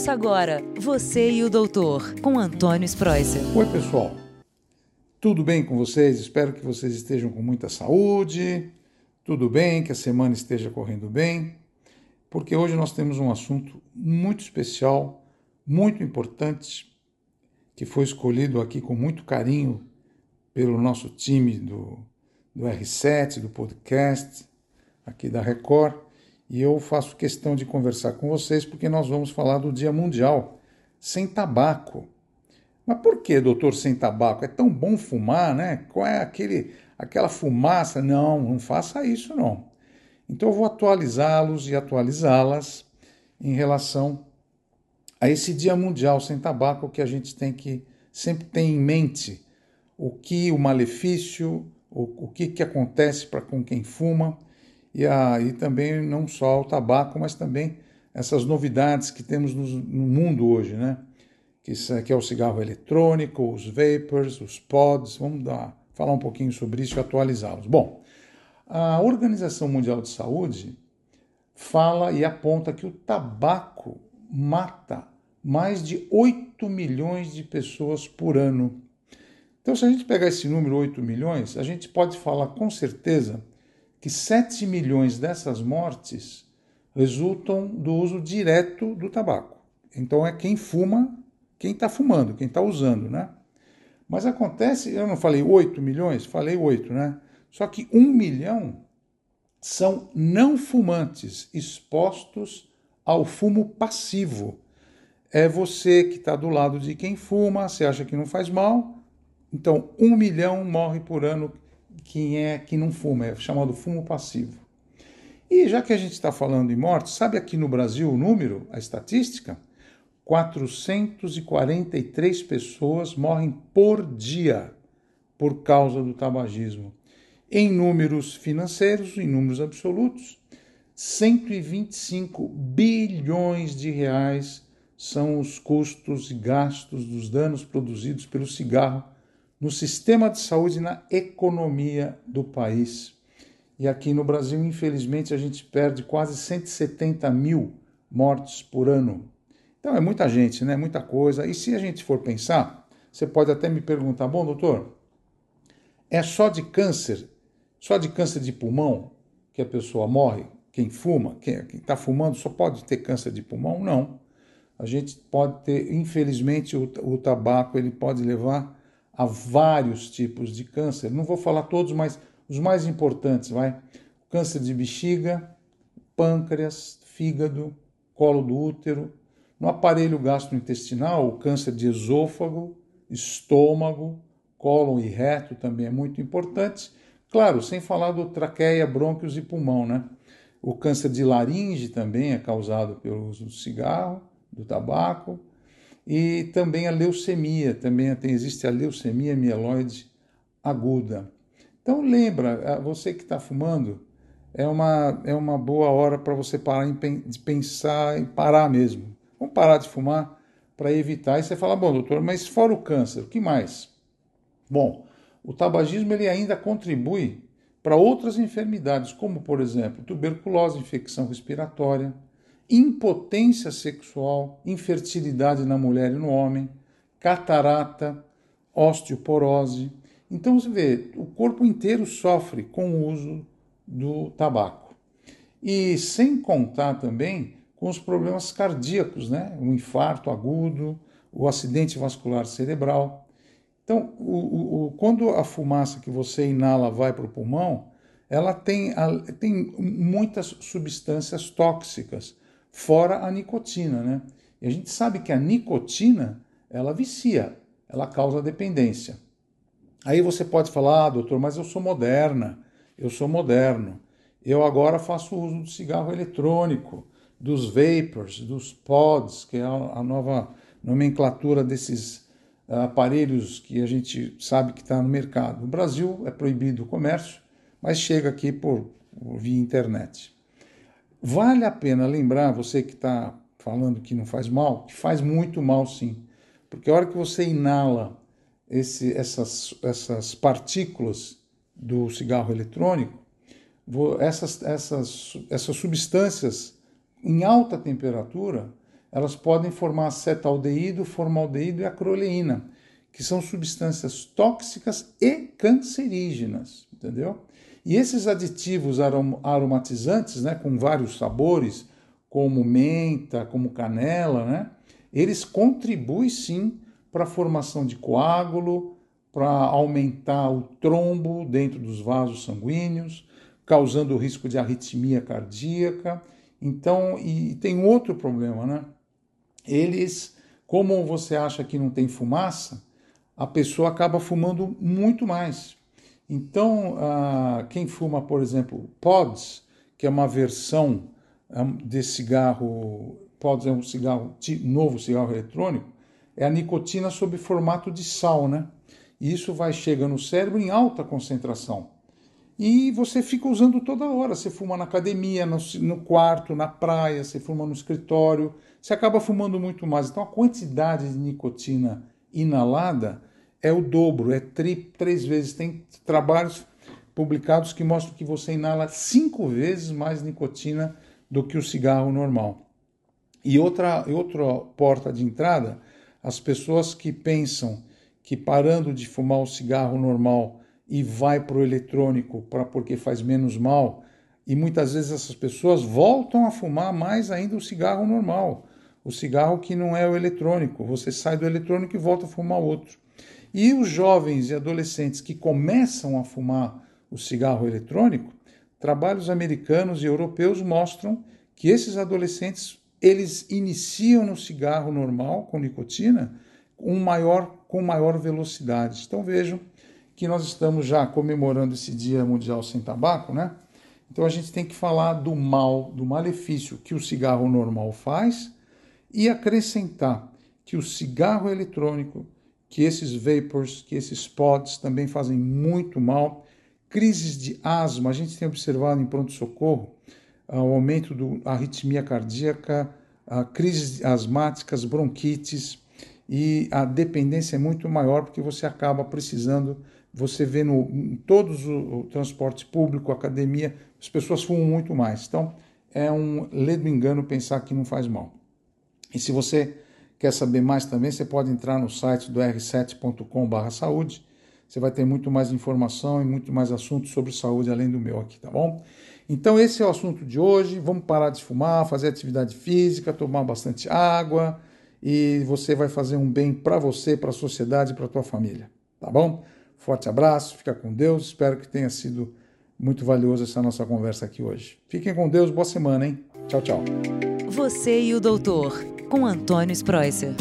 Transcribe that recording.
Ouça agora Você e o Doutor, com Antônio Spreuser. Oi, pessoal. Tudo bem com vocês? Espero que vocês estejam com muita saúde. Tudo bem, que a semana esteja correndo bem, porque hoje nós temos um assunto muito especial, muito importante, que foi escolhido aqui com muito carinho pelo nosso time do, do R7, do podcast, aqui da Record e eu faço questão de conversar com vocês porque nós vamos falar do Dia Mundial sem tabaco. Mas por que, doutor, sem tabaco? É tão bom fumar, né? Qual é aquele, aquela fumaça? Não, não faça isso, não. Então eu vou atualizá-los e atualizá-las em relação a esse Dia Mundial sem tabaco que a gente tem que sempre ter em mente o que o malefício, o, o que, que acontece para com quem fuma e, a, e também não só o tabaco, mas também essas novidades que temos no, no mundo hoje, né? Que, que, é o cigarro eletrônico, os vapors, os pods. Vamos dar, falar um pouquinho sobre isso e atualizá-los. Bom, a Organização Mundial de Saúde fala e aponta que o tabaco mata mais de 8 milhões de pessoas por ano. Então, se a gente pegar esse número 8 milhões, a gente pode falar com certeza que 7 milhões dessas mortes resultam do uso direto do tabaco. Então é quem fuma, quem está fumando, quem está usando, né? Mas acontece, eu não falei 8 milhões, falei 8, né? Só que 1 milhão são não fumantes expostos ao fumo passivo. É você que está do lado de quem fuma, você acha que não faz mal, então 1 milhão morre por ano quem é que não fuma, é chamado fumo passivo. E já que a gente está falando em mortes, sabe aqui no Brasil o número, a estatística? 443 pessoas morrem por dia por causa do tabagismo. Em números financeiros, em números absolutos, 125 bilhões de reais são os custos e gastos dos danos produzidos pelo cigarro no sistema de saúde e na economia do país. E aqui no Brasil, infelizmente, a gente perde quase 170 mil mortes por ano. Então é muita gente, né? Muita coisa. E se a gente for pensar, você pode até me perguntar: bom, doutor, é só de câncer, só de câncer de pulmão que a pessoa morre? Quem fuma, quem está fumando, só pode ter câncer de pulmão? Não. A gente pode ter, infelizmente, o, o tabaco ele pode levar a vários tipos de câncer. Não vou falar todos, mas os mais importantes, vai? Câncer de bexiga, pâncreas, fígado, colo do útero, no aparelho gastrointestinal, o câncer de esôfago, estômago, cólon e reto também é muito importante. Claro, sem falar do traqueia, brônquios e pulmão, né? O câncer de laringe também é causado pelo uso do cigarro, do tabaco e também a leucemia, também tem, existe a leucemia mieloide aguda. Então lembra, você que está fumando, é uma, é uma boa hora para você parar de pensar e parar mesmo. Vamos parar de fumar para evitar. E você fala, bom, doutor, mas fora o câncer, o que mais? Bom, o tabagismo ele ainda contribui para outras enfermidades, como por exemplo tuberculose, infecção respiratória, impotência sexual, infertilidade na mulher e no homem, catarata, osteoporose. Então você vê, o corpo inteiro sofre com o uso do tabaco. E sem contar também com os problemas cardíacos, né? O infarto agudo, o acidente vascular cerebral. Então, o, o, quando a fumaça que você inala vai para o pulmão, ela tem, tem muitas substâncias tóxicas fora a nicotina, né? E a gente sabe que a nicotina, ela vicia, ela causa dependência. Aí você pode falar, ah, doutor, mas eu sou moderna, eu sou moderno. Eu agora faço uso do cigarro eletrônico, dos vapors, dos pods, que é a nova nomenclatura desses ah, aparelhos que a gente sabe que está no mercado. No Brasil é proibido o comércio, mas chega aqui por, por via internet. Vale a pena lembrar, você que está falando que não faz mal, que faz muito mal sim. Porque a hora que você inala esse, essas, essas partículas do cigarro eletrônico, essas, essas, essas substâncias em alta temperatura, elas podem formar acetaldeído, formaldeído e acroleína, que são substâncias tóxicas e cancerígenas, entendeu? E esses aditivos aromatizantes, né, com vários sabores, como menta, como canela, né, eles contribuem sim para a formação de coágulo, para aumentar o trombo dentro dos vasos sanguíneos, causando o risco de arritmia cardíaca. Então, e tem outro problema, né? Eles, como você acha que não tem fumaça, a pessoa acaba fumando muito mais. Então, quem fuma, por exemplo, pods, que é uma versão ah, desse cigarro, pods é um cigarro novo cigarro eletrônico, é a nicotina sob formato de sal, né? E isso vai chegar no cérebro em alta concentração. E você fica usando toda hora. Você fuma na academia, no, no quarto, na praia, você fuma no escritório, você acaba fumando muito mais. Então a quantidade de nicotina inalada é o dobro, é tri, três vezes. Tem trabalhos publicados que mostram que você inala cinco vezes mais nicotina do que o cigarro normal. E outra, outra porta de entrada, as pessoas que pensam que parando de fumar o cigarro normal e vai para o eletrônico para porque faz menos mal, e muitas vezes essas pessoas voltam a fumar mais ainda o cigarro normal, o cigarro que não é o eletrônico. Você sai do eletrônico e volta a fumar outro. E os jovens e adolescentes que começam a fumar o cigarro eletrônico, trabalhos americanos e europeus mostram que esses adolescentes eles iniciam no cigarro normal com nicotina um maior, com maior velocidade. Então vejam que nós estamos já comemorando esse Dia Mundial Sem Tabaco, né? Então a gente tem que falar do mal, do malefício que o cigarro normal faz e acrescentar que o cigarro eletrônico, que esses vapors, que esses pods também fazem muito mal. Crises de asma, a gente tem observado em pronto-socorro ah, o aumento da arritmia cardíaca, crises asmáticas, bronquites, e a dependência é muito maior porque você acaba precisando, você vê no, em todos o, o transporte público, academia, as pessoas fumam muito mais. Então, é um ledo engano pensar que não faz mal. E se você quer saber mais também, você pode entrar no site do r7.com/saúde. Você vai ter muito mais informação e muito mais assuntos sobre saúde além do meu aqui, tá bom? Então esse é o assunto de hoje. Vamos parar de fumar, fazer atividade física, tomar bastante água, e você vai fazer um bem para você, para a sociedade e para tua família. Tá bom? Forte abraço, fica com Deus. Espero que tenha sido muito valioso essa nossa conversa aqui hoje. Fiquem com Deus, boa semana, hein? Tchau, tchau. Você e o doutor, com Antônio Spreuser.